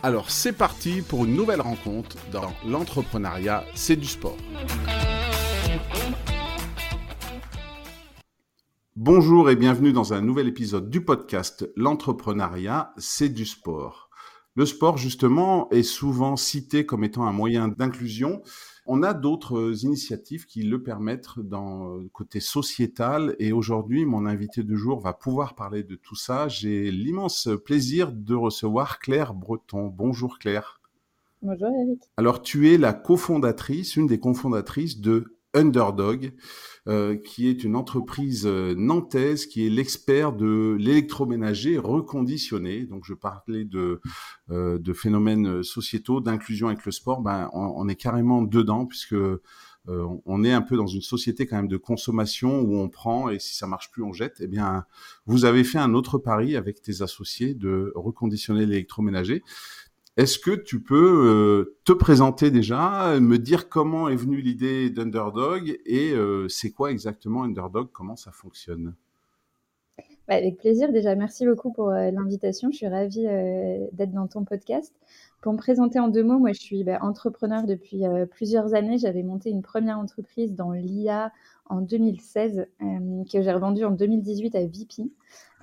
Alors c'est parti pour une nouvelle rencontre dans l'entrepreneuriat, c'est du sport. Bonjour et bienvenue dans un nouvel épisode du podcast L'entrepreneuriat, c'est du sport. Le sport, justement, est souvent cité comme étant un moyen d'inclusion. On a d'autres initiatives qui le permettent dans le côté sociétal. Et aujourd'hui, mon invité de jour va pouvoir parler de tout ça. J'ai l'immense plaisir de recevoir Claire Breton. Bonjour Claire. Bonjour Eric. Alors, tu es la cofondatrice, une des cofondatrices de Underdog, euh, qui est une entreprise euh, nantaise qui est l'expert de l'électroménager reconditionné. Donc, je parlais de, euh, de phénomènes sociétaux, d'inclusion avec le sport. Ben, on, est carrément dedans puisque on est un peu dans une société quand même de consommation où on prend et si ça marche plus, on jette. Eh bien, vous avez fait un autre pari avec tes associés de reconditionner l'électroménager. Est-ce que tu peux euh, te présenter déjà, me dire comment est venue l'idée d'Underdog et euh, c'est quoi exactement Underdog, comment ça fonctionne? Bah, Avec plaisir, déjà merci beaucoup pour euh, l'invitation, je suis ravie d'être dans ton podcast. Pour me présenter en deux mots, moi je suis bah, entrepreneur depuis plusieurs années, j'avais monté une première entreprise dans l'IA en 2016 que j'ai revendue en 2018 à VP.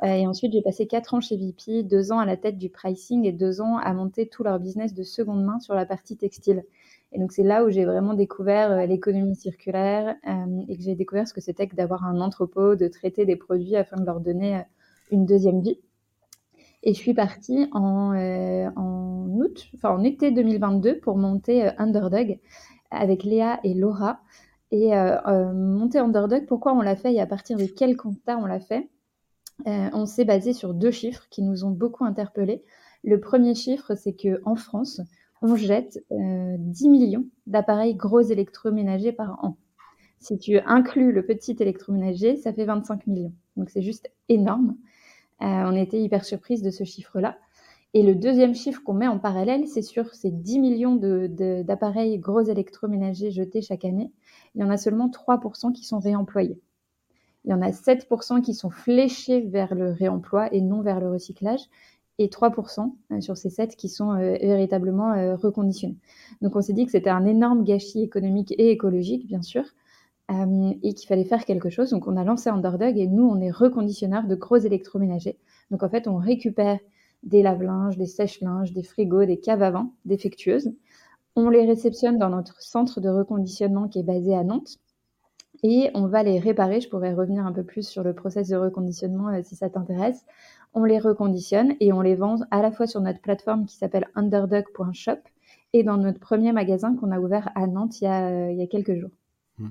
Euh, et ensuite, j'ai passé quatre ans chez VP, deux ans à la tête du pricing et deux ans à monter tout leur business de seconde main sur la partie textile. Et donc, c'est là où j'ai vraiment découvert euh, l'économie circulaire euh, et que j'ai découvert ce que c'était que d'avoir un entrepôt, de traiter des produits afin de leur donner une deuxième vie. Et je suis partie en, en août, en été 2022 pour monter Underdog avec Léa et Laura. Et monter Underdog, pourquoi on l'a fait et à partir de quel constat on l'a fait? Euh, on s'est basé sur deux chiffres qui nous ont beaucoup interpellés. Le premier chiffre, c'est qu'en France, on jette 10 euh, millions d'appareils gros électroménagers par an. Si tu inclus le petit électroménager, ça fait 25 millions. Donc c'est juste énorme. Euh, on était hyper surprise de ce chiffre-là. Et le deuxième chiffre qu'on met en parallèle, c'est sur ces 10 millions d'appareils gros électroménagers jetés chaque année, il y en a seulement 3% qui sont réemployés. Il y en a 7% qui sont fléchés vers le réemploi et non vers le recyclage et 3% euh, sur ces 7 qui sont euh, véritablement euh, reconditionnés. Donc on s'est dit que c'était un énorme gâchis économique et écologique, bien sûr, et qu'il fallait faire quelque chose. Donc on a lancé Underdog et nous, on est reconditionneurs de gros électroménagers. Donc en fait, on récupère des lave-linges, des sèche-linges, des frigos, des caves à vent défectueuses. On les réceptionne dans notre centre de reconditionnement qui est basé à Nantes et on va les réparer. Je pourrais revenir un peu plus sur le process de reconditionnement si ça t'intéresse. On les reconditionne et on les vend à la fois sur notre plateforme qui s'appelle underdog.shop et dans notre premier magasin qu'on a ouvert à Nantes il y a, euh, quelques jours. Mmh.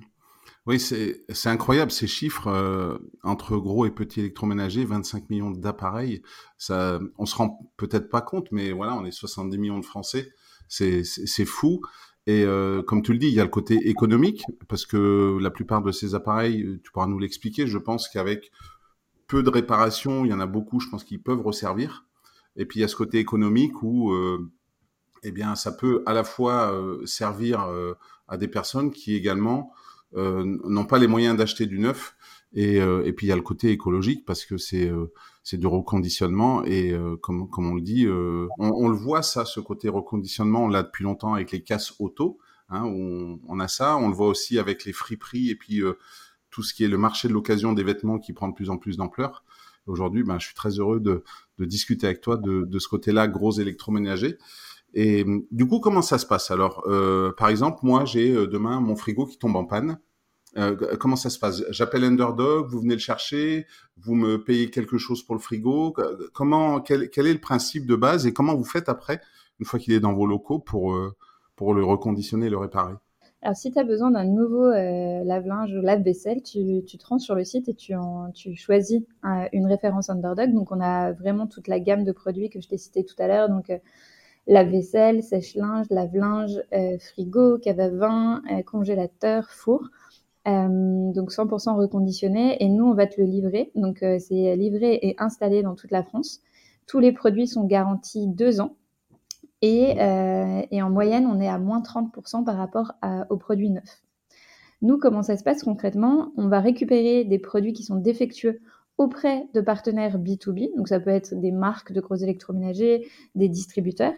Oui, c'est incroyable ces chiffres euh, entre gros et petits électroménagers, 25 millions d'appareils. Ça, on se rend peut-être pas compte, mais voilà, on est 70 millions de Français. C'est fou. Et euh, comme tu le dis, il y a le côté économique, parce que la plupart de ces appareils, tu pourras nous l'expliquer, je pense qu'avec peu de réparations, il y en a beaucoup, je pense, qu'ils peuvent resservir. Et puis il y a ce côté économique où euh, eh bien, ça peut à la fois euh, servir euh, à des personnes qui également n'ont pas les moyens d'acheter du neuf. Et, puis il y a le côté écologique parce que c'est c'est du reconditionnement et comme comme on le dit, on, on, le voit ça, ce côté reconditionnement, on l'a depuis longtemps avec les casses auto. Hein, on, on, a ça, on le voit aussi avec les friperies et puis tout ce qui est le marché de l'occasion des vêtements qui prend de plus en plus d'ampleur. Aujourd'hui, ben, je suis très heureux de, de discuter avec toi de, de ce côté-là, gros électroménager. Et du coup, comment ça se passe Alors, par exemple, moi, j'ai demain mon frigo qui tombe en panne. comment ça se passe? J'appelle Underdog, vous venez le chercher, vous me payez quelque chose pour le frigo. Comment, quel, quel, est le principe de base et comment vous faites après, une fois qu'il est dans vos locaux, pour, pour le reconditionner le réparer? Alors, si tu as besoin d'un nouveau euh, lave-linge ou lave-vaisselle, tu, te rends sur le site et tu, en, choisis une référence Underdog. Donc, on a vraiment toute la gamme de produits que je t'ai cité tout à l'heure. Donc, euh, lave-vaisselle, sèche-linge, lave-linge, euh, frigo, cave à vin, congélateur, four. donc 100% reconditionné et nous on va te le livrer. Donc c'est livré et installé dans toute la France. Tous les produits sont garantis deux ans. Euh, et, en moyenne, on est à moins 30% par rapport aux produits neufs. Nous, comment ça se passe concrètement? On va récupérer des produits qui sont défectueux auprès de partenaires B2B, donc ça peut être des marques de gros électroménagers, des distributeurs,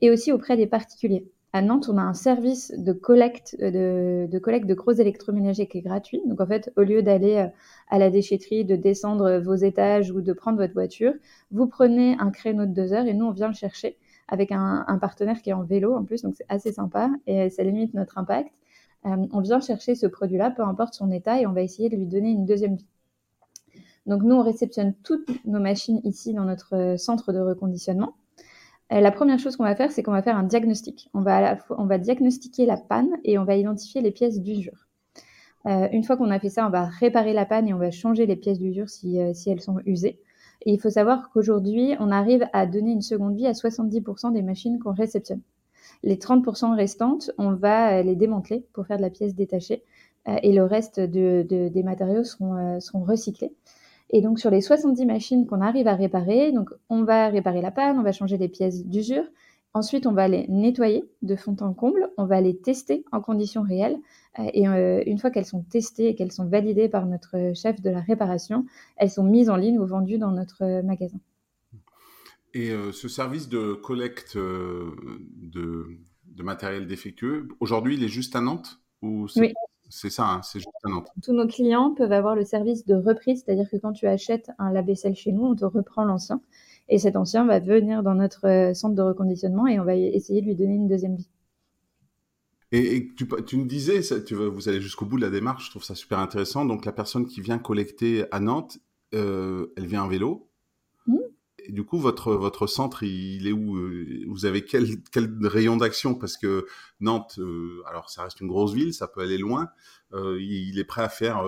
et aussi auprès des particuliers. À Nantes, on a un service de collecte de, de collecte de gros électroménagers qui est gratuit. Donc en fait, au lieu d'aller euh, à la déchetterie, de descendre vos étages ou de prendre votre voiture, vous prenez un créneau de deux heures et nous, on vient le chercher avec un, partenaire qui est en vélo en plus, donc c'est assez sympa et ça limite notre impact. Euh, on vient chercher ce produit-là, peu importe son état, et on va essayer de lui donner une deuxième vie. Donc nous, on réceptionne toutes nos machines ici dans notre euh, centre de reconditionnement. Euh, la première chose qu'on va faire, c'est qu'on va faire un diagnostic. On va, diagnostiquer la panne et on va identifier les pièces d'usure. une fois qu'on a fait ça, on va réparer la panne et on va changer les pièces d'usure si elles sont usées. Et il faut savoir qu'aujourd'hui, on arrive à donner une seconde vie à 70% des machines qu'on réceptionne. Les 30% restantes, on va les démanteler pour faire de la pièce détachée euh, et le reste des matériaux seront, euh, seront recyclés. Et donc sur les 70 machines qu'on arrive à réparer, donc on va réparer la panne, on va changer les pièces d'usure, Ensuite, on va les nettoyer de fond en comble, on va les tester en conditions réelles. Euh, et euh, une fois qu'elles sont testées et qu'elles sont validées par notre chef de la réparation, elles sont mises en ligne ou vendues dans notre magasin. Et euh, ce service de collecte de, matériel défectueux, aujourd'hui, il est juste à Nantes ou Oui. C'est ça, hein, c'est juste à Nantes? Tous nos clients peuvent avoir le service de reprise, c'est-à-dire que quand tu achètes un lave-vaisselle chez nous, on te reprend l'ancien. Et cet ancien va venir dans notre euh, centre de reconditionnement et on va essayer de lui donner une deuxième vie. Et, tu, me disais, tu, vous allez jusqu'au bout de la démarche, je trouve ça super intéressant. Donc la personne qui vient collecter à Nantes, euh, elle vient en vélo. Mmh. Et du coup, votre, votre centre, il, est où euh, Vous avez quel, quel rayon d'action? Parce que Nantes, alors ça reste une grosse ville, ça peut aller loin. il est prêt à faire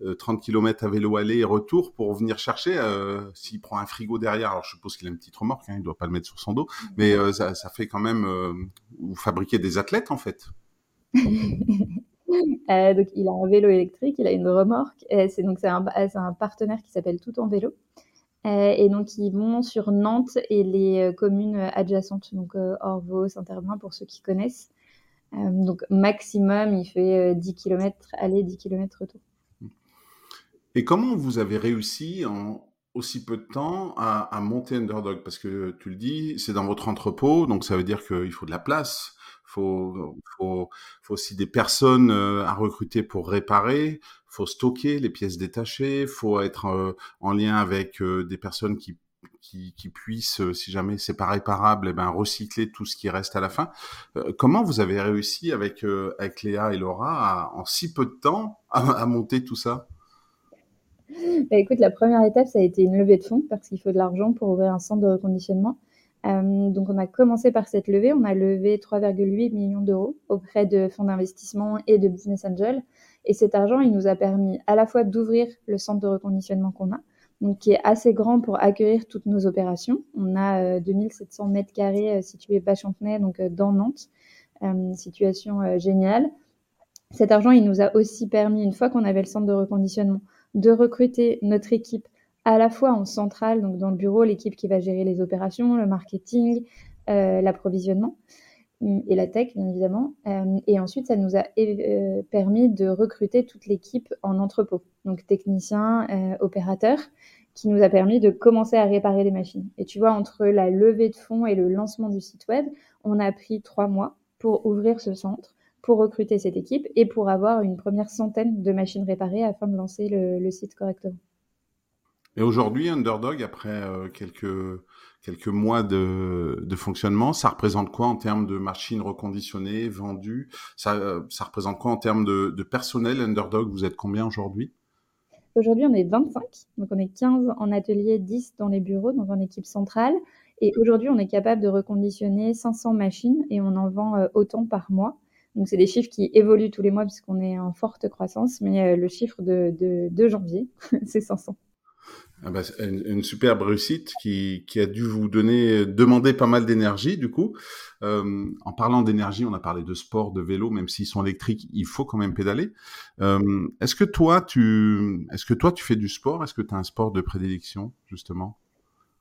30 euh, km à vélo aller et retour pour venir chercher. Euh, s'il prend un frigo derrière, alors je suppose qu'il a une petite remorque, hein, il doit pas le mettre sur son dos, mais euh, ça, fait quand même vous fabriquez des athlètes en fait. donc il a un vélo électrique, il a une remorque. C'est donc c'est un, un, partenaire qui s'appelle Tout en vélo. Et donc ils vont sur Nantes et les communes adjacentes, donc Orvaux, Saint-Herblain pour ceux qui connaissent. donc maximum, il fait 10 km aller, 10 km retour. Et comment vous avez réussi en aussi peu de temps à, monter Underdog? Parce que tu le dis, c'est dans votre entrepôt, donc ça veut dire qu'il faut de la place, il faut, aussi des personnes euh, à recruter pour réparer, faut stocker les pièces détachées, faut être euh, en lien avec euh, des personnes qui puissent, si jamais c'est pas réparable, eh ben, recycler tout ce qui reste à la fin. comment vous avez réussi avec, avec Léa et Laura en si peu de temps à monter tout ça? Bah, écoute, la première étape, ça a été une levée de fonds parce qu'il faut de l'argent pour ouvrir un centre de reconditionnement. Euh, donc, on a commencé par cette levée. On a levé 3,8 millions d'euros auprès de fonds d'investissement et de business angels. Et cet argent, il nous a permis à la fois d'ouvrir le centre de reconditionnement qu'on a, donc qui est assez grand pour accueillir toutes nos opérations. On a 2700 euh, mètres carrés euh, situés bas Chantenay, donc dans Nantes. situation géniale. Cet argent, il nous a aussi permis, une fois qu'on avait le centre de reconditionnement, de recruter notre équipe à la fois en centrale, donc dans le bureau, l'équipe qui va gérer les opérations, le marketing, euh, l'approvisionnement et la tech, bien évidemment. Euh, et ensuite, ça nous a euh, permis de recruter toute l'équipe en entrepôt, donc techniciens, opérateurs, qui nous a permis de commencer à réparer les machines. Et tu vois, entre la levée de fonds et le lancement du site web, on a pris trois mois pour ouvrir ce centre pour recruter cette équipe et pour avoir une première centaine de machines réparées afin de lancer le, site correctement. Et aujourd'hui, Underdog, après quelques quelques mois de, de, fonctionnement. Ça représente quoi en termes de machines reconditionnées, vendues? Ça, ça représente quoi en termes de, de personnel Underdog? Vous êtes combien aujourd'hui? Aujourd'hui, on est 25. Donc, on est 15 en atelier, 10 dans les bureaux, dans une équipe centrale. Et aujourd'hui, on est capable de reconditionner 500 machines et on en vend euh, autant par mois. Donc, c'est des chiffres qui évoluent tous les mois puisqu'on est en forte croissance. Mais euh, le chiffre de, de, de janvier, c'est 500. Ah bah, une, superbe réussite qui, qui, a dû vous donner, demander pas mal d'énergie du coup. Euh, en parlant d'énergie, on a parlé de sport, de vélo, même s'ils sont électriques, il faut quand même pédaler. Euh, est-ce que toi, tu, est-ce que toi, tu fais du sport? Est-ce que tu as un sport de prédilection justement?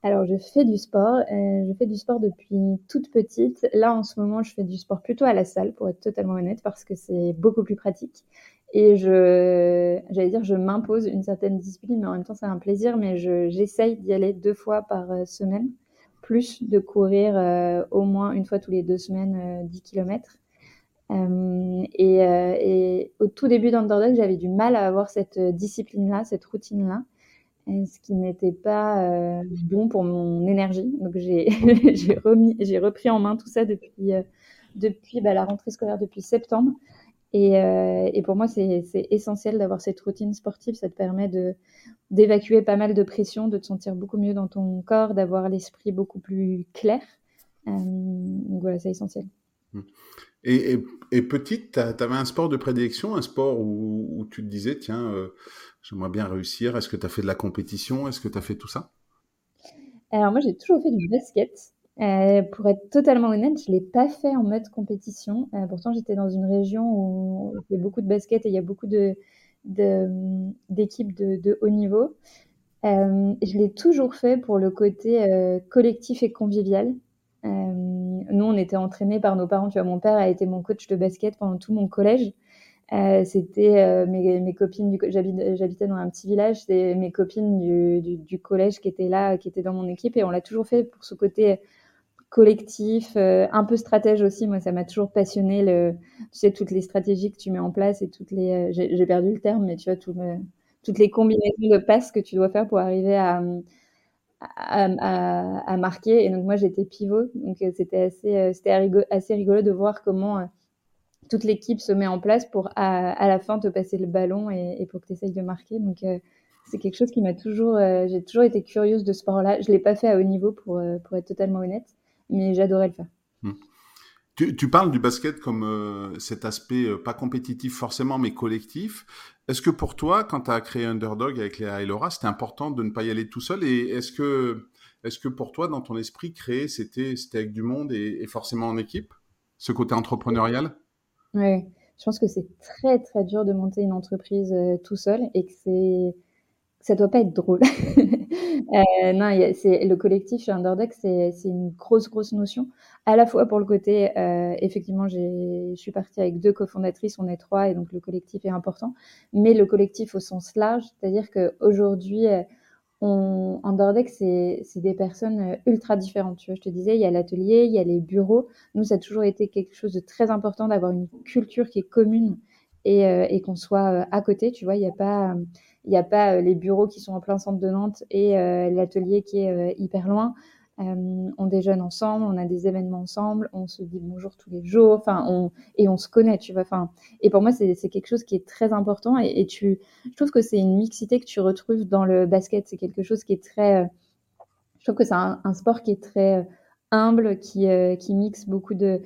Alors, je fais du sport. Euh, je fais du sport depuis toute petite. Là, en ce moment, je fais du sport plutôt à la salle, pour être totalement honnête, parce que c'est beaucoup plus pratique. Et je, j'allais dire, je m'impose une certaine discipline, mais en même temps, c'est un plaisir. Mais je, j'essaye d'y aller deux fois par euh, semaine, plus de courir euh, au moins une fois tous les deux semaines 10 km. Et, et, au tout début d'Underdog, j'avais du mal à avoir cette discipline-là, cette routine-là ce qui n'était pas euh, bon pour mon énergie. Donc j'ai remis, j'ai repris en main tout ça depuis euh, depuis bah, la rentrée scolaire depuis septembre. Et, euh, et pour moi, c'est essentiel d'avoir cette routine sportive. Ça te permet d'évacuer pas mal de pression, de te sentir beaucoup mieux dans ton corps, d'avoir l'esprit beaucoup plus clair. donc voilà, c'est essentiel. Mmh. Et, et, petite, tu avais un sport de prédilection, un sport où, où tu te disais, tiens, J'aimerais bien réussir. Est-ce que tu as fait de la compétition? Est-ce que tu as fait tout ça? Alors moi, j'ai toujours fait du basket. Euh, pour être totalement honnête, je ne l'ai pas fait en mode compétition. Euh, pourtant, j'étais dans une région où il y a beaucoup de basket et il y a beaucoup de, d'équipes de, haut niveau. Euh, je l'ai toujours fait pour le côté collectif et convivial. nous, on était entraînés par nos parents. Tu vois, mon père a été mon coach de basket pendant tout mon collège. C'était mes, copines j'habitais dans un petit village c'était mes copines du, collège qui étaient là qui étaient dans mon équipe et on l'a toujours fait pour ce côté collectif euh, un peu stratège aussi moi ça m'a toujours passionné le tu sais toutes les stratégies que tu mets en place et toutes les j'ai perdu le terme mais tu vois tout, toutes les combinaisons de passes que tu dois faire pour arriver à à, à, à marquer et donc moi j'étais pivot donc c'était assez c'était assez rigolo de voir comment toute l'équipe se met en place pour à, la fin te passer le ballon et, pour que tu essayes de marquer. Donc euh, c'est quelque chose qui m'a toujours, euh, j'ai toujours été curieuse de ce sport-là. Je l'ai pas fait à haut niveau pour, euh, pour être totalement honnête, mais j'adorais le faire. Hmm. Tu, tu, parles du basket comme cet aspect pas compétitif forcément, mais collectif. Est-ce que pour toi, quand tu as créé Underdog avec Léa et Laura, c'était important de ne pas y aller tout seul? Et est-ce que, est-ce que pour toi, dans ton esprit, créer, c'était, c'était avec du monde et, et forcément en équipe Ce côté entrepreneurial? Oui, je pense que c'est très très dur de monter une entreprise euh, tout seul et que c'est ça doit pas être drôle. euh, non, c'est le collectif chez Underdog, c'est une grosse grosse notion. À la fois pour le côté, euh, effectivement, je suis partie avec deux cofondatrices, on est trois et donc le collectif est important. Mais le collectif au sens large, c'est-à-dire qu'aujourd'hui, euh, on, Underdeck, c'est des personnes euh, ultra différentes. Tu vois, je te disais, il y a l'atelier, il y a les bureaux. Nous, ça a toujours été quelque chose de très important d'avoir une culture qui est commune et, et qu'on soit à côté. Tu vois, il n'y a pas, il n'y a pas les bureaux qui sont en plein centre de Nantes et l'atelier qui est hyper loin. Euh, on déjeune ensemble, on a des événements ensemble, on se dit bonjour tous les jours, enfin, on, et on se connaît, tu vois. Enfin, et pour moi, c'est quelque chose qui est très important. Et, tu, je trouve que c'est une mixité que tu retrouves dans le basket. C'est quelque chose qui est très, euh, je trouve que c'est un, sport qui est très euh, humble, qui, qui mixe beaucoup de,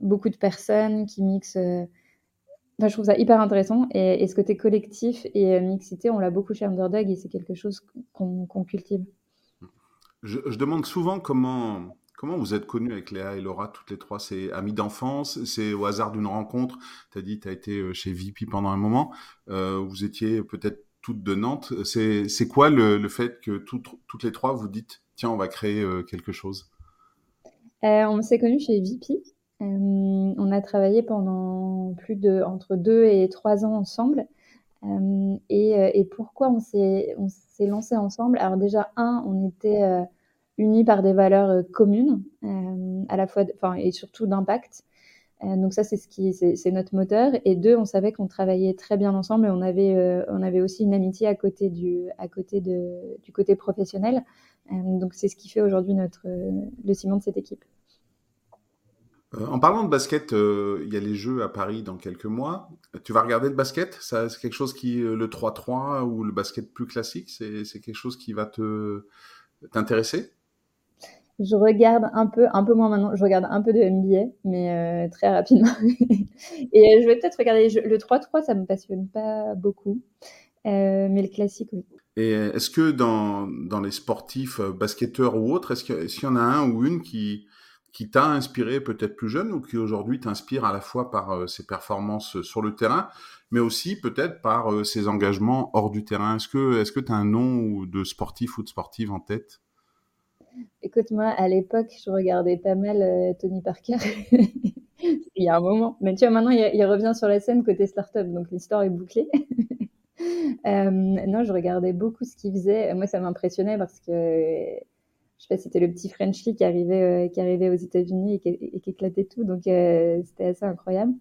beaucoup de personnes, qui mixe. Enfin, je trouve ça hyper intéressant. Et, ce côté collectif et mixité, on l'a beaucoup chez Underdog et c'est quelque chose qu'on cultive. Je, demande souvent comment, comment vous êtes connus avec Léa et Laura, toutes les trois. C'est amis d'enfance, c'est au hasard d'une rencontre. Tu as dit, tu as été euh, chez Vipi pendant un moment. Euh, vous étiez peut-être toutes de Nantes. C'est quoi le, le, fait que toutes, toutes les trois vous dites, tiens, on va créer euh, quelque chose? On s'est connus chez Vipi. On a travaillé pendant plus de entre deux et trois ans ensemble. et, et, pourquoi on s'est lancé ensemble? Alors déjà, un, on était unis par des valeurs euh, communes, euh, à la fois, enfin, et surtout d'impact. donc ça, c'est ce qui, c'est notre moteur. Et deux, on savait qu'on travaillait très bien ensemble et on avait, on avait aussi une amitié à côté du, à côté de, du côté professionnel. donc c'est ce qui fait aujourd'hui notre le ciment de cette équipe. Euh, en parlant de basket, euh, il y a les Jeux à Paris dans quelques mois. Tu vas regarder le basket? C'est quelque chose qui, euh, le 3-3 ou le basket plus classique, c'est quelque chose qui va te t'intéresser? Je regarde un peu, un peu moins maintenant. Je regarde un peu de NBA, mais très rapidement. Et je vais peut-être regarder le 3-3, ça me passionne pas beaucoup, mais le classique, oui. Et est-ce que dans, dans les sportifs, basketteurs ou autres, est-ce qu'il y en a un ou une qui qui t'a inspiré peut-être plus jeune ou qui aujourd'hui t'inspire à la fois par euh, ses performances euh, sur le terrain, mais aussi peut-être par euh, ses engagements hors du terrain? Est-ce que que tu as un nom de sportif ou de sportive en tête? Écoute, moi, à l'époque, je regardais pas mal Tony Parker. il y a un moment. Mais tu vois, maintenant, il, revient sur la scène côté startup, donc l'histoire est bouclée. non, je regardais beaucoup ce qu'il faisait. Moi, ça m'impressionnait parce que je sais pas, c'était le petit Frenchie qui arrivait, euh, qui arrivait aux États-Unis et, qui, éclatait tout. Donc, euh, c'était assez incroyable.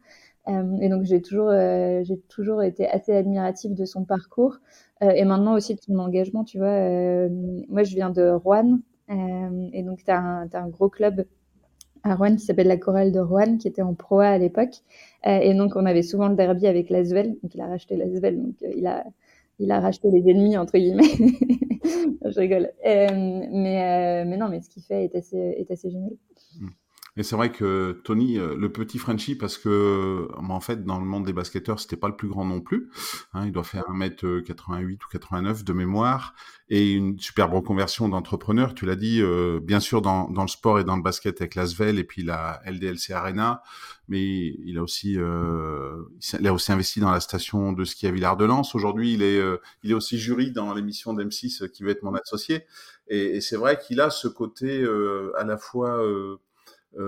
Euh, et donc, j'ai toujours, j'ai toujours été assez admirative de son parcours et maintenant aussi de son engagement. Tu vois, moi, je viens de Rouen et donc, tu as, un gros club à Rouen qui s'appelle la Chorale de Rouen, qui était en Pro A à l'époque. et donc, on avait souvent le derby avec Lasvel. Donc, il a racheté Lasvel. Donc, il a, il a racheté les ennemis, entre guillemets. je rigole. Euh, mais, euh, non, mais ce qu'il fait est assez, est assez génial. Et c'est vrai que Tony, euh, le petit Frenchie, parce que en fait, dans le monde des basketteurs, c'était pas le plus grand non plus. Hein, il doit faire 1m88 ou 89 de mémoire et une superbe reconversion d'entrepreneur. Tu l'as dit, euh, bien sûr dans, dans, le sport et dans le basket avec l'Asvel et puis la LDLC Arena, mais il a aussi, euh, il a aussi investi dans la station de ski à Villard-de-Lans. Aujourd'hui, il est, euh, il est aussi jury dans l'émission d'M6 qui va être mon associé. Et, et c'est vrai qu'il a ce côté à la fois euh,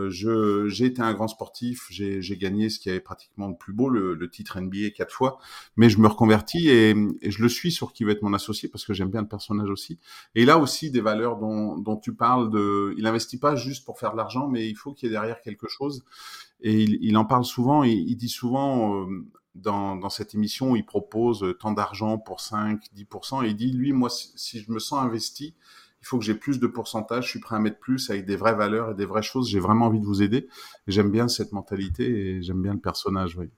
je, j'ai été un grand sportif, j'ai, j'ai gagné ce qui avait pratiquement le plus beau, le, le titre NBA quatre fois, mais je me reconvertis et, et, je le suis sur qui va être mon associé parce que j'aime bien le personnage aussi. Et a aussi des valeurs dont, dont tu parles. De, il investit pas juste pour faire de l'argent, mais il faut qu'il y ait derrière quelque chose. Et il, il en parle souvent. Il, il dit souvent euh, dans, dans cette émission, il propose tant d'argent pour 5, 10%. Et il dit, lui, moi, si je me sens investi, il faut que j'ai plus de pourcentage, je suis prêt à mettre plus avec des vraies valeurs et des vraies choses. J'ai vraiment envie de vous aider. J'aime bien cette mentalité et j'aime bien le personnage. Oui.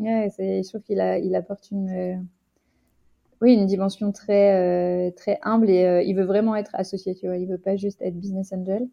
Ouais, je trouve qu'il il apporte une, euh, oui, une dimension très, euh, très humble et euh, il veut vraiment être associé. Tu vois, il veut pas juste être business angel.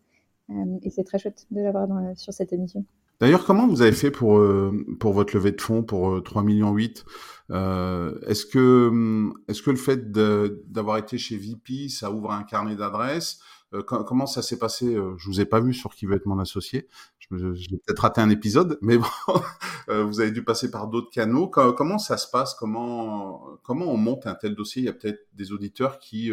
et c'est très chouette de l'avoir sur cette émission. D'ailleurs, comment vous avez fait pour, euh, pour votre levée de fonds pour euh, 3 millions 8 euh, Est-ce que, hum, est-ce que le fait d'avoir été chez VP, ça ouvre un carnet d'adresses? Euh, Comment ça s'est passé? Je vous ai pas vu sur qui veut être mon associé. Vais peut-être raté un épisode, mais vous avez dû passer par d'autres canaux. Comment ça se passe? Comment comment on monte un tel dossier? Il y a peut-être des auditeurs qui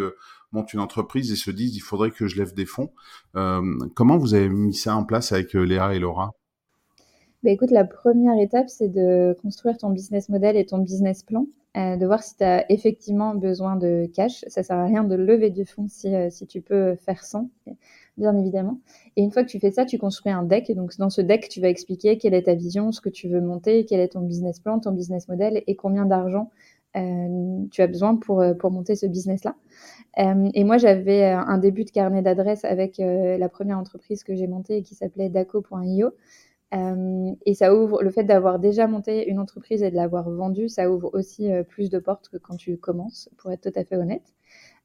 montent une entreprise et se disent il faudrait que je lève des fonds. comment vous avez mis ça en place avec Léa et Laura? Bah, écoute, la première étape, c'est de construire ton business model et ton business plan, euh, de voir si tu as effectivement besoin de cash. Ça sert à rien de lever du fonds si, euh, si tu peux faire sans, bien évidemment. Et une fois que tu fais ça, tu construis un deck. Donc, dans ce deck, tu vas expliquer quelle est ta vision, ce que tu veux monter, quel est ton business plan, ton business model et combien d'argent euh, tu as besoin pour, pour monter ce business-là. Et moi, j'avais un début de carnet d'adresses avec la première entreprise que j'ai montée qui s'appelait daco.io. Euh, et ça ouvre, le fait d'avoir déjà monté une entreprise et de l'avoir vendue, ça ouvre aussi euh, plus de portes que quand tu commences, pour être tout à fait honnête.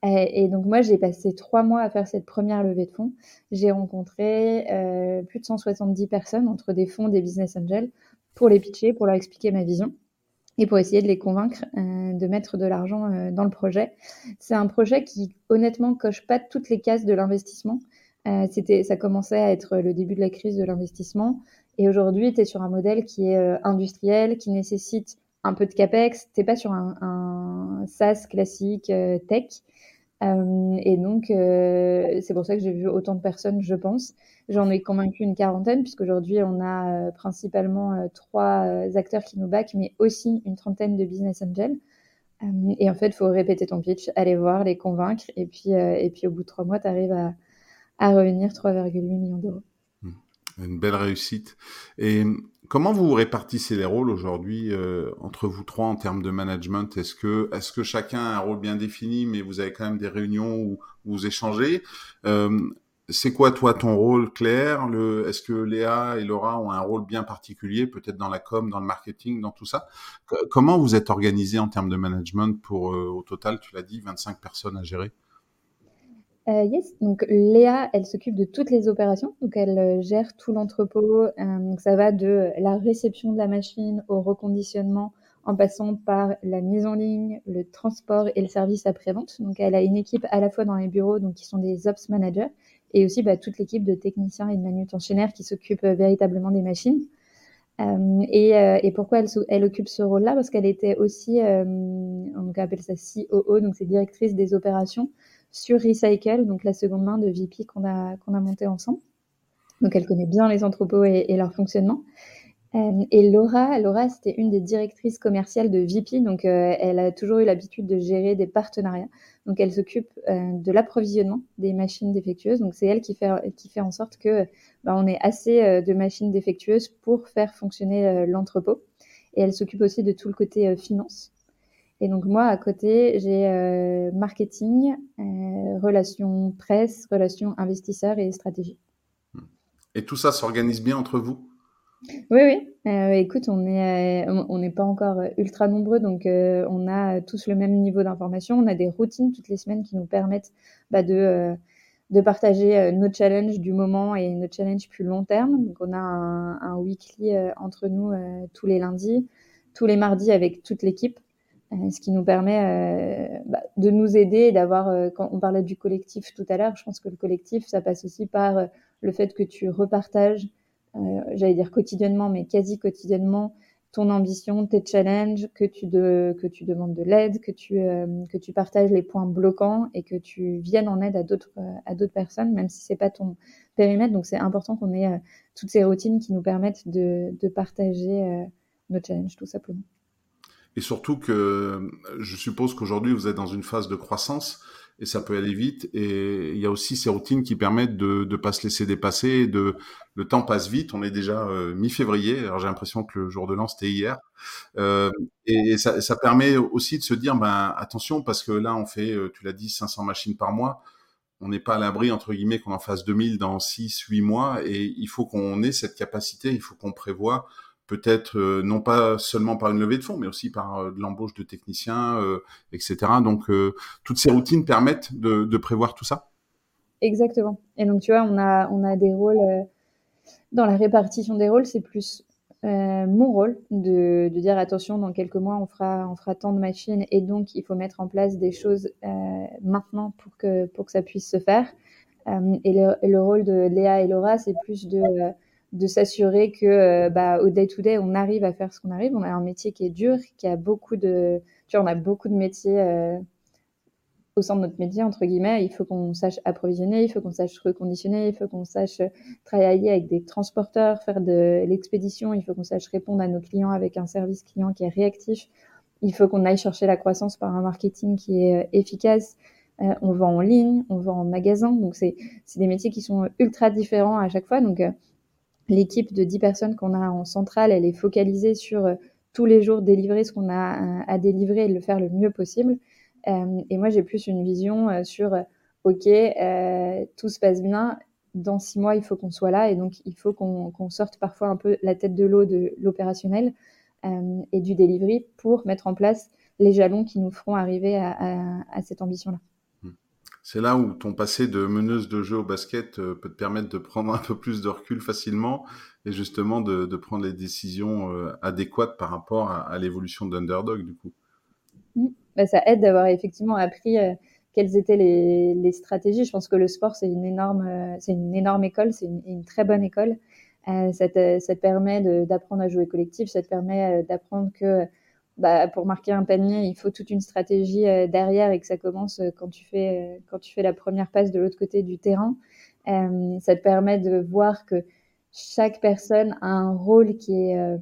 Et, donc moi, j'ai passé trois mois à faire cette première levée de fonds. J'ai rencontré euh, plus de 170 personnes entre des fonds, des business angels, pour les pitcher, pour leur expliquer ma vision et pour essayer de les convaincre de mettre de l'argent dans le projet. C'est un projet qui, honnêtement, coche pas toutes les cases de l'investissement. c'était, ça commençait à être le début de la crise de l'investissement. Et aujourd'hui, tu es sur un modèle qui est euh, industriel, qui nécessite un peu de capex. Tu n'es pas sur un, un SaaS classique euh, tech. Euh, et donc, c'est pour ça que j'ai vu autant de personnes, je pense. J'en ai convaincu une quarantaine, puisqu'aujourd'hui, on a principalement trois acteurs qui nous backent, mais aussi une trentaine de business angels. et en fait, il faut répéter ton pitch, aller voir, les convaincre. Et puis, et puis au bout de trois mois, tu arrives à, à revenir 3,8 millions d'euros. Une belle réussite. Et comment vous répartissez les rôles aujourd'hui euh, entre vous trois en termes de management? Est-ce que, est que chacun a un rôle bien défini, mais vous avez quand même des réunions où, vous échangez? Euh, C'est quoi toi ton rôle clair? Est-ce que Léa et Laura ont un rôle bien particulier, peut-être dans la com, dans le marketing, dans tout ça? Comment vous êtes organisé en termes de management pour, euh, au total, tu l'as dit, 25 personnes à gérer? Euh, yes, donc Léa, elle s'occupe de toutes les opérations, donc elle euh, gère tout l'entrepôt. Euh, donc ça va de la réception de la machine au reconditionnement, en passant par la mise en ligne, le transport et le service après-vente. Donc elle a une équipe à la fois dans les bureaux, donc qui sont des ops managers, et aussi bah, toute l'équipe de techniciens et de manutentionnaires qui s'occupent véritablement des machines. et, et, pourquoi elle, elle occupe ce rôle-là? Parce qu'elle était aussi, on appelle ça COO, donc c'est directrice des opérations sur Recycle, donc la seconde main de VP qu'on a, qu'on a monté ensemble. Donc elle connaît bien les entrepôts et, leur fonctionnement. Euh, et Laura, Laura c'était une des directrices commerciales de VP, donc euh, elle a toujours eu l'habitude de gérer des partenariats. Donc elle s'occupe euh, de l'approvisionnement des machines défectueuses. Donc c'est elle qui fait, qui fait en sorte que bah, on ait assez de machines défectueuses pour faire fonctionner l'entrepôt. Et elle s'occupe aussi de tout le côté finance. Et donc moi, à côté, j'ai euh, marketing, euh, relations presse, relations investisseurs et stratégie. Et tout ça s'organise bien entre vous? Oui, oui. Euh, écoute, on n'est on n'est pas encore ultra nombreux, donc on a tous le même niveau d'information. On a des routines toutes les semaines qui nous permettent bah, de, de partager nos challenges du moment et nos challenges plus long terme. Donc on a un, un weekly entre nous tous les lundis, tous les mardis avec toute l'équipe. Euh, ce qui nous permet euh, bah, de nous aider, d'avoir, euh, quand on parlait du collectif tout à l'heure, je pense que le collectif, ça passe aussi par le fait que tu repartages, j'allais dire quotidiennement, mais quasi quotidiennement, ton ambition, tes challenges, que tu, de, que tu demandes de l'aide, que tu, que tu partages les points bloquants et que tu viennes en aide à d'autres, personnes, même si c'est pas ton périmètre. Donc c'est important qu'on ait toutes ces routines qui nous permettent de, de partager nos challenges, tout simplement. Et surtout que je suppose qu'aujourd'hui, vous êtes dans une phase de croissance et ça peut aller vite. Et il y a aussi ces routines qui permettent de ne pas se laisser dépasser. De, le temps passe vite. On est déjà euh, mi-février. Alors j'ai l'impression que le jour de l'an, c'était hier. Euh, et, ça, ça, permet aussi de se dire, ben, attention, parce que là, on fait, euh, tu l'as dit, 500 machines par mois. On n'est pas à l'abri, entre guillemets, qu'on en fasse 2000 dans 6, 8 mois. Et il faut qu'on ait cette capacité. Il faut qu'on prévoit peut-être euh, non pas seulement par une levée de fonds, mais aussi par euh, de l'embauche de techniciens, euh, etc. Donc, toutes ces routines permettent de, prévoir tout ça Exactement. Et donc, tu vois, on a, des rôles, dans la répartition des rôles, c'est plus mon rôle de, dire attention, dans quelques mois, on fera, tant de machines et donc il faut mettre en place des choses maintenant pour que, ça puisse se faire. et, le, le, rôle de Léa et Laura, c'est plus de de s'assurer que euh, bah, au day to day on arrive à faire ce qu'on arrive. On a un métier qui est dur qui a beaucoup de tu vois on a beaucoup de métiers euh, au sein de notre métier entre guillemets. Il faut qu'on sache approvisionner il faut qu'on sache reconditionner il faut qu'on sache travailler avec des transporteurs faire de l'expédition il faut qu'on sache répondre à nos clients avec un service client qui est réactif. Il faut qu'on aille chercher la croissance par un marketing qui est euh, efficace. On vend en ligne on vend en magasin. Donc c'est des métiers qui sont ultra différents à chaque fois. Donc L'équipe de 10 personnes qu'on a en centrale, elle est focalisée sur euh, tous les jours délivrer ce qu'on a à délivrer et le faire le mieux possible. Euh, et moi, j'ai plus une vision euh, sur, OK, tout se passe bien, dans six mois, il faut qu'on soit là et donc il faut qu'on sorte parfois un peu la tête de l'eau de l'opérationnel et du delivery pour mettre en place les jalons qui nous feront arriver à cette ambition-là. C'est là où ton passé de meneuse de jeu au basket euh, peut te permettre de prendre un peu plus de recul facilement et justement de, prendre les décisions euh, adéquates par rapport à, l'évolution d'Underdog du coup. Mmh. Bah, ça aide d'avoir effectivement appris euh, quelles étaient les, stratégies. Je pense que le sport c'est une énorme, une énorme école, c'est une, très bonne école. ça, te, permet d'apprendre à jouer collectif, ça te permet d'apprendre que bah, pour marquer un panier, il faut toute une stratégie euh, derrière et que ça commence euh, quand tu fais, euh, quand tu fais la première passe de l'autre côté du terrain. ça te permet de voir que chaque personne a un rôle qui est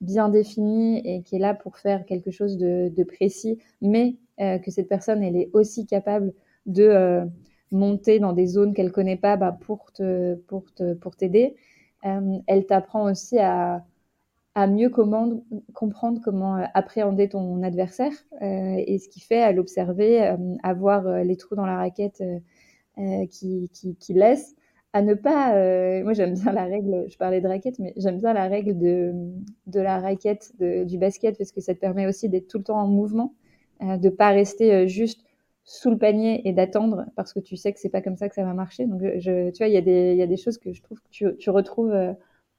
bien défini et qui est là pour faire quelque chose de, précis, mais que cette personne, elle est aussi capable de monter dans des zones qu'elle connaît pas bah, pour te, pour te, pour t'aider. elle t'apprend aussi à, à mieux comprendre comment appréhender ton adversaire et ce qui fait à l'observer, à voir les trous dans la raquette qui, qui, qui laisse à ne pas. Euh, moi, j'aime bien la règle. Je parlais de raquette, mais j'aime bien la règle de, de la raquette du basket parce que ça te permet aussi d'être tout le temps en mouvement, euh, de pas rester euh, juste sous le panier et d'attendre parce que tu sais que c'est pas comme ça que ça va marcher. Donc, tu vois, il y, y a des choses que je trouve que tu, tu retrouves euh,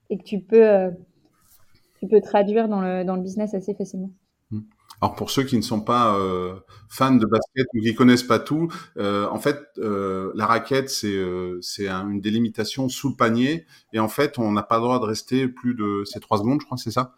et que tu peux, tu peux traduire dans le, dans le business assez facilement. Alors pour ceux qui ne sont pas euh, fans de basket ou qui connaissent pas tout, euh, en fait, euh, la raquette c'est c'est une délimitation sous le panier et en fait on n'a pas le droit de rester plus de c'est trois secondes, je crois, c'est ça?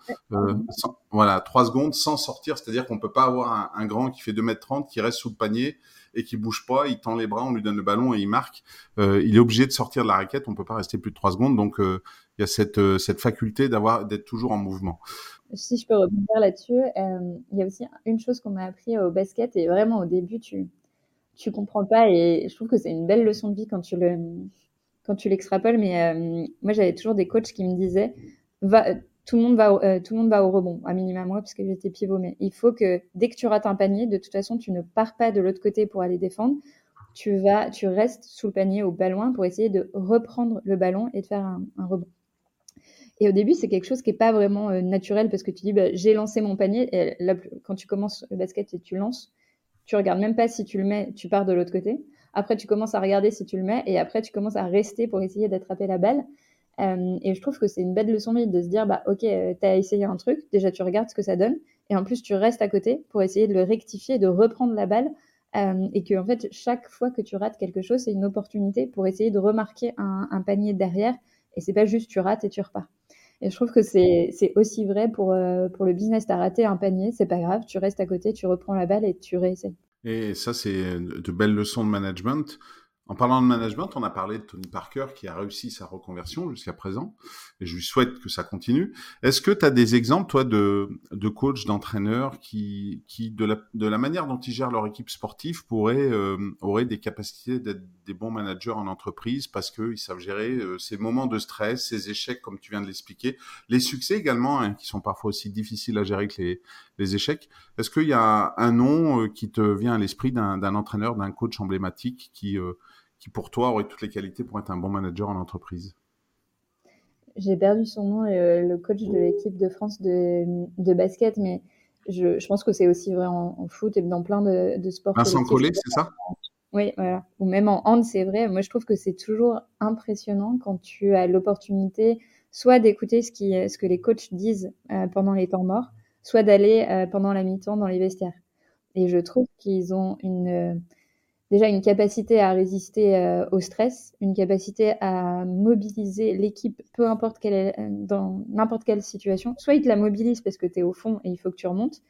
voilà, trois secondes sans sortir, c'est-à-dire qu'on peut pas avoir un, un, grand qui fait 2 mètres 30 qui reste sous le panier et qui bouge pas, il tend les bras, on lui donne le ballon et il marque. il est obligé de sortir de la raquette, on peut pas rester plus de trois secondes, donc il y a cette cette faculté d'avoir d'être toujours en mouvement si je peux revenir là-dessus, euh, il y a aussi une chose qu'on m'a appris au basket et vraiment au début, tu tu comprends pas et je trouve que c'est une belle leçon de vie quand tu le quand tu l'extrapoles. Mais euh, moi, j'avais toujours des coachs qui me disaient va, tout le monde va, au, euh, tout le monde va au rebond, à minima moi, parce que j'étais pivot. Mais il faut que dès que tu rates un panier, de toute façon, tu ne pars pas de l'autre côté pour aller défendre. Tu vas, tu restes sous le panier au ballon pour essayer de reprendre le ballon et de faire un, un rebond. Et au début, c'est quelque chose qui n'est pas vraiment euh, naturel parce que tu dis, bah, j'ai lancé mon panier. Et là, quand tu commences le basket et tu lances, tu regardes même pas si tu le mets, tu pars de l'autre côté. Après, tu commences à regarder si tu le mets et après, tu commences à rester pour essayer d'attraper la balle. Euh, et je trouve que c'est une belle leçon de se dire, bah, ok, euh, tu as essayé un truc, déjà tu regardes ce que ça donne, et en plus tu restes à côté pour essayer de le rectifier, de reprendre la balle, et que en fait chaque fois que tu rates quelque chose, c'est une opportunité pour essayer de remarquer un, panier derrière, et c'est pas juste tu rates et tu repars. Et je trouve que c'est aussi vrai pour, euh, pour le business. Tu as raté un panier, c'est pas grave, tu restes à côté, tu reprends la balle et tu réessayes. Et ça, c'est de belles leçons de management. En parlant de management, on a parlé de Tony Parker qui a réussi sa reconversion jusqu'à présent, et je lui souhaite que ça continue. Est-ce que tu as des exemples, toi, de, de coachs, d'entraîneurs qui, qui de, la, de la manière dont ils gèrent leur équipe sportive, pourraient, euh, auraient des capacités d'être des bons managers en entreprise parce qu'ils savent gérer euh, ces moments de stress, ces échecs, comme tu viens de l'expliquer, les succès également, hein, qui sont parfois aussi difficiles à gérer que les, les échecs. Est-ce qu'il y a un nom euh, qui te vient à l'esprit d'un entraîneur, d'un coach emblématique qui... Qui pour toi aurait toutes les qualités pour être un bon manager en entreprise J'ai perdu son nom, euh, le coach de l'équipe de France de, de basket, mais je, je pense que c'est aussi vrai en, foot et dans plein de, de sports. Vincent Collet, c'est ça? Oui, voilà. Ou même en hand, c'est vrai. Moi, je trouve que c'est toujours impressionnant quand tu as l'opportunité soit d'écouter ce, qui, ce que les coachs disent euh, pendant les temps morts, soit d'aller euh, pendant la mi-temps dans les vestiaires. Et je trouve qu'ils ont une déjà une capacité à résister euh, au stress, une capacité à mobiliser l'équipe, peu importe quelle euh, dans n'importe quelle situation. Soit ils te la mobilisent parce que tu es au fond et il faut que tu remontes,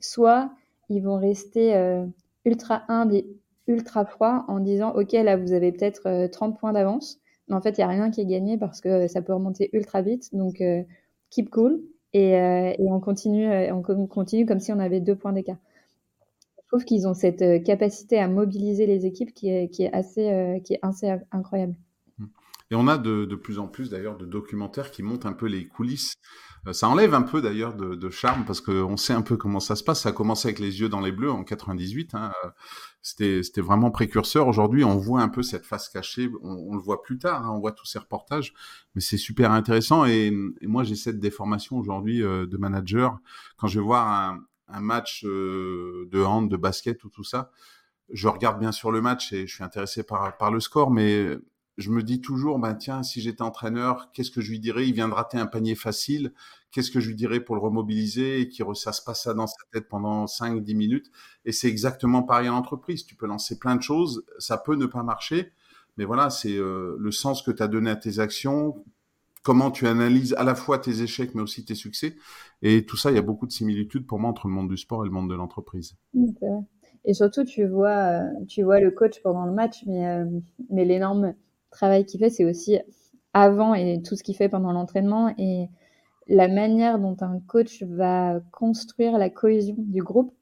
soit ils vont rester euh, ultra humbles et ultra froids en disant Ok, là, vous avez peut-être 30 points d'avance, mais en fait, il n'y a rien qui est gagné parce que ça peut remonter ultra vite. Donc, keep cool et, et on, continue, on continue comme si on avait deux points d'écart trouve qu'ils ont cette euh, capacité à mobiliser les équipes qui est, qui est, assez, euh, qui est assez incroyable. Et on a de, de plus en plus d'ailleurs de documentaires qui montrent un peu les coulisses. Euh, ça enlève un peu d'ailleurs de, de, charme parce qu'on sait un peu comment ça se passe. Ça a commencé avec les yeux dans les bleus en 98. Hein. C'était vraiment précurseur. Aujourd'hui, on voit un peu cette face cachée. On, on le voit plus tard. Hein. On voit tous ces reportages, mais c'est super intéressant. Et, et moi, j'ai cette déformation aujourd'hui de manager. Quand je vais voir un, un match euh, de hand, de basket ou tout ça, je regarde bien sûr le match et je suis intéressé par, le score, mais je me dis toujours, ben tiens, si j'étais entraîneur, qu'est-ce que je lui dirais? Il vient de rater un panier facile, qu'est-ce que je lui dirais pour le remobiliser et qui ça se passe ça dans sa tête pendant 5-10 minutes? Et c'est exactement pareil en entreprise. Tu peux lancer plein de choses, ça peut ne pas marcher, mais voilà, c'est euh, le sens que tu as donné à tes actions, comment tu analyses à la fois tes échecs mais aussi tes succès. Et tout ça, il y a beaucoup de similitudes pour moi entre le monde du sport et le monde de l'entreprise. Et surtout, tu vois, euh, tu vois le coach pendant le match, mais, euh, mais l'énorme travail qu'il fait, c'est aussi avant et tout ce qu'il fait pendant l'entraînement et la manière dont un coach va construire la cohésion du groupe.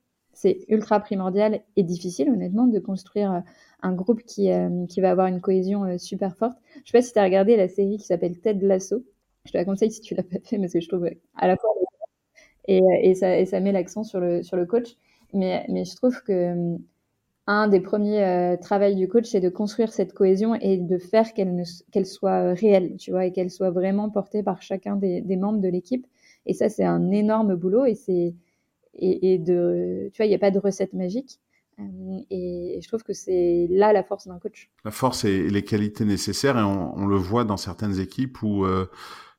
C'est ultra primordial et difficile, honnêtement, de construire un groupe qui, euh, qui va avoir une cohésion super forte. Je sais pas si tu as regardé la série qui s'appelle Ted Lasso Je te la conseille si tu l'as pas fait, parce que je trouve à la fois et, et, ça, et ça met l'accent sur le, sur le coach. Mais, mais je trouve que un des premiers euh, travaux du coach, c'est de construire cette cohésion et de faire qu'elle qu'elle soit réelle, tu vois, et qu'elle soit vraiment portée par chacun des, des membres de l'équipe. Et ça, c'est un énorme boulot et c'est et, de, tu vois, il n'y a pas de recette magique. Euh, et je trouve que c'est là la force d'un coach. La force et les qualités nécessaires, et on, le voit dans certaines équipes où euh,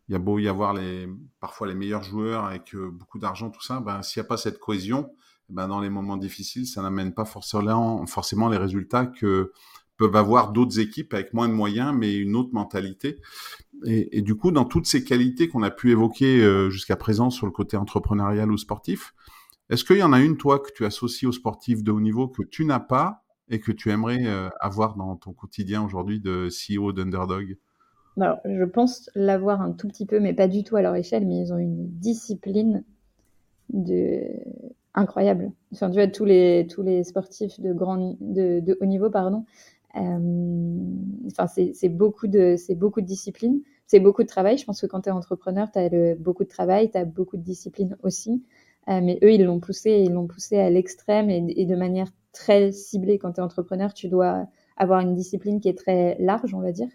il y a beau y avoir les, parfois les meilleurs joueurs avec beaucoup d'argent, tout ça, ben, s'il n'y a pas cette cohésion, eh ben, dans les moments difficiles, ça n'amène pas forcément, forcément les résultats que peuvent avoir d'autres équipes avec moins de moyens, mais une autre mentalité. Et, et du coup, dans toutes ces qualités qu'on a pu évoquer euh, jusqu'à présent sur le côté entrepreneurial ou sportif, est-ce qu'il y en a une, toi, que tu associes aux sportifs de haut niveau que tu n'as pas et que tu aimerais euh, avoir dans ton quotidien aujourd'hui de CEO d'Underdog? Alors, je pense l'avoir un tout petit peu, mais pas du tout à leur échelle, mais ils ont une discipline de incroyable. Enfin, tu vois, tous les, tous les sportifs de, de haut niveau, pardon, euh, enfin, c'est beaucoup, de, beaucoup de discipline, c'est beaucoup de travail. Je pense que quand tu es entrepreneur, tu as beaucoup de travail, tu as beaucoup de discipline aussi. Euh, mais eux, ils l'ont poussé, ils l'ont poussé à l'extrême et, de manière très ciblée. Quand tu es entrepreneur, tu dois avoir une discipline qui est très large, on va dire.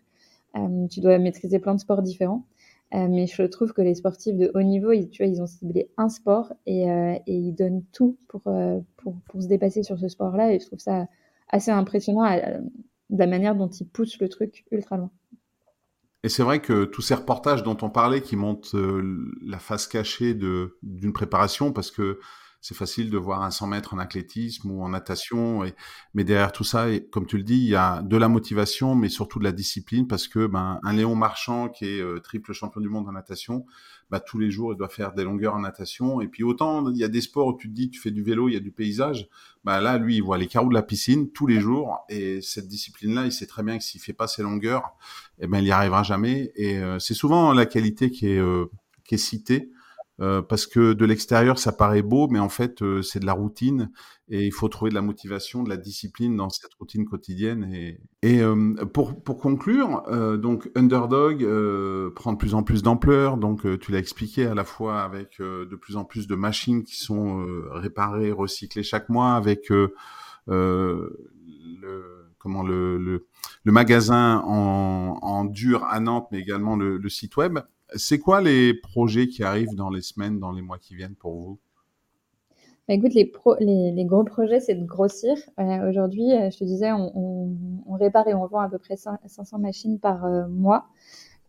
Euh, tu dois maîtriser plein de sports différents. Euh, mais je trouve que les sportifs de haut niveau, ils, tu vois, ils ont ciblé un sport et, ils donnent tout pour, pour, se dépasser sur ce sport-là. Et je trouve ça assez impressionnant de la manière dont ils poussent le truc ultra loin. Et c'est vrai que tous ces reportages dont on parlait qui montrent la face cachée d'une préparation, parce que c'est facile de voir un 100 mètres en athlétisme ou en natation, et, mais derrière tout ça, et, comme tu le dis, il y a de la motivation, mais surtout de la discipline, parce que ben, un Léon Marchand qui est euh, triple champion du monde en natation, bah, tous les jours, il doit faire des longueurs en natation. Et puis autant, il y a des sports où tu te dis, tu fais du vélo, il y a du paysage. Bah, là, lui, il voit les carreaux de la piscine tous les jours. Et cette discipline-là, il sait très bien que s'il fait pas ses longueurs, eh ben, il y arrivera jamais. Et euh, c'est souvent la qualité qui est, euh, qui est citée. Euh, parce que de l'extérieur ça paraît beau, mais en fait euh, c'est de la routine et il faut trouver de la motivation, de la discipline dans cette routine quotidienne. Et, et euh, pour, pour conclure, donc Underdog prend de plus en plus d'ampleur. Donc tu l'as expliqué à la fois avec de plus en plus de machines qui sont réparées, recyclées chaque mois, avec le comment le, le, le magasin en, en, dur à Nantes, mais également le, le site web. C'est quoi les projets qui arrivent dans les semaines, dans les mois qui viennent pour vous? Bah, écoute, les, gros projets, c'est de grossir. Euh, aujourd'hui, euh, je te disais, on, répare et on vend à peu près 500 machines par euh, mois.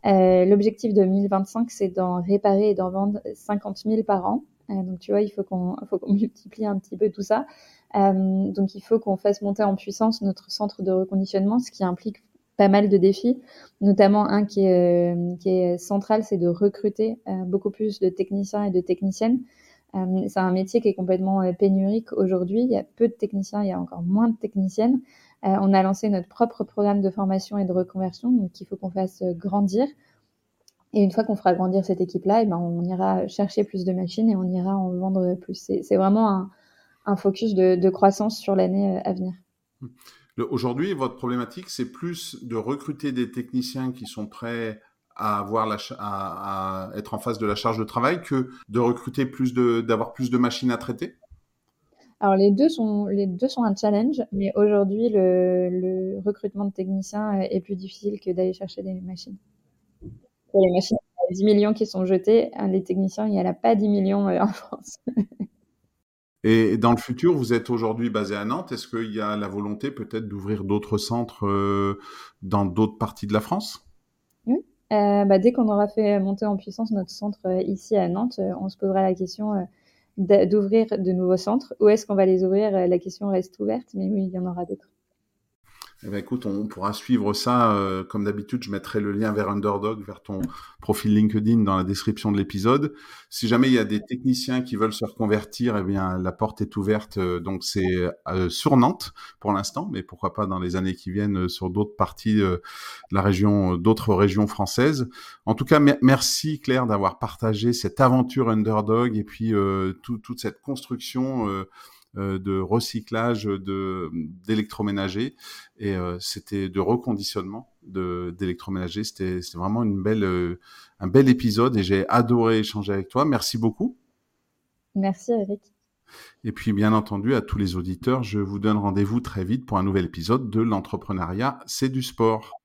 L'objectif de 2025, c'est d'en réparer et d'en vendre 50 000 par an. donc, tu vois, il faut qu'on multiplie un petit peu tout ça. donc, il faut qu'on fasse monter en puissance notre centre de reconditionnement, ce qui implique pas mal de défis, notamment un qui est, euh, central, c'est de recruter euh, beaucoup plus de techniciens et de techniciennes. Euh, c'est un métier qui est complètement pénurique aujourd'hui. Il y a peu de techniciens, il y a encore moins de techniciennes. on a lancé notre propre programme de formation et de reconversion, donc il faut qu'on fasse grandir. Et une fois qu'on fera grandir cette équipe-là, eh ben on ira chercher plus de machines et on ira en vendre plus. C'est vraiment un, focus de, de croissance sur l'année à venir. Mmh. Aujourd'hui, votre problématique, c'est plus de recruter des techniciens qui sont prêts à avoir la, à, être en face de la charge de travail que de recruter plus de, d'avoir plus de machines à traiter? Alors les deux sont les deux sont un challenge, mais aujourd'hui le, recrutement de techniciens est plus difficile que d'aller chercher des machines. Pour les machines, il y a 10 millions qui sont jetées, les techniciens, il n'y en a pas 10 millions euh, en France. Et dans le futur, vous êtes aujourd'hui basé à Nantes. Est-ce qu'il y a la volonté peut-être d'ouvrir d'autres centres euh, dans d'autres parties de la France? Oui. Euh, bah, dès qu'on aura fait monter en puissance notre centre euh, ici à Nantes, on se posera la question d'ouvrir de nouveaux centres. Où est-ce qu'on va les ouvrir? La question reste ouverte, mais oui, il y en aura d'autres. Eh ben, écoute, on pourra suivre ça. Euh, comme d'habitude, je mettrai le lien vers Underdog, vers ton profil LinkedIn dans la description de l'épisode. Si jamais il y a des techniciens qui veulent se reconvertir, eh bien, la porte est ouverte. Euh, donc, c'est euh, sur Nantes pour l'instant, mais pourquoi pas dans les années qui viennent sur d'autres parties de la région, d'autres régions françaises. En tout cas, merci Claire d'avoir partagé cette aventure Underdog et puis toute cette construction de recyclage de d'électroménager et c'était de reconditionnement de d'électroménager. C'était c'était vraiment une belle un bel épisode et j'ai adoré échanger avec toi. Merci beaucoup. Merci Eric. Et puis, bien entendu, à tous les auditeurs, je vous donne rendez-vous très vite pour un nouvel épisode de l'entrepreneuriat, c'est du sport.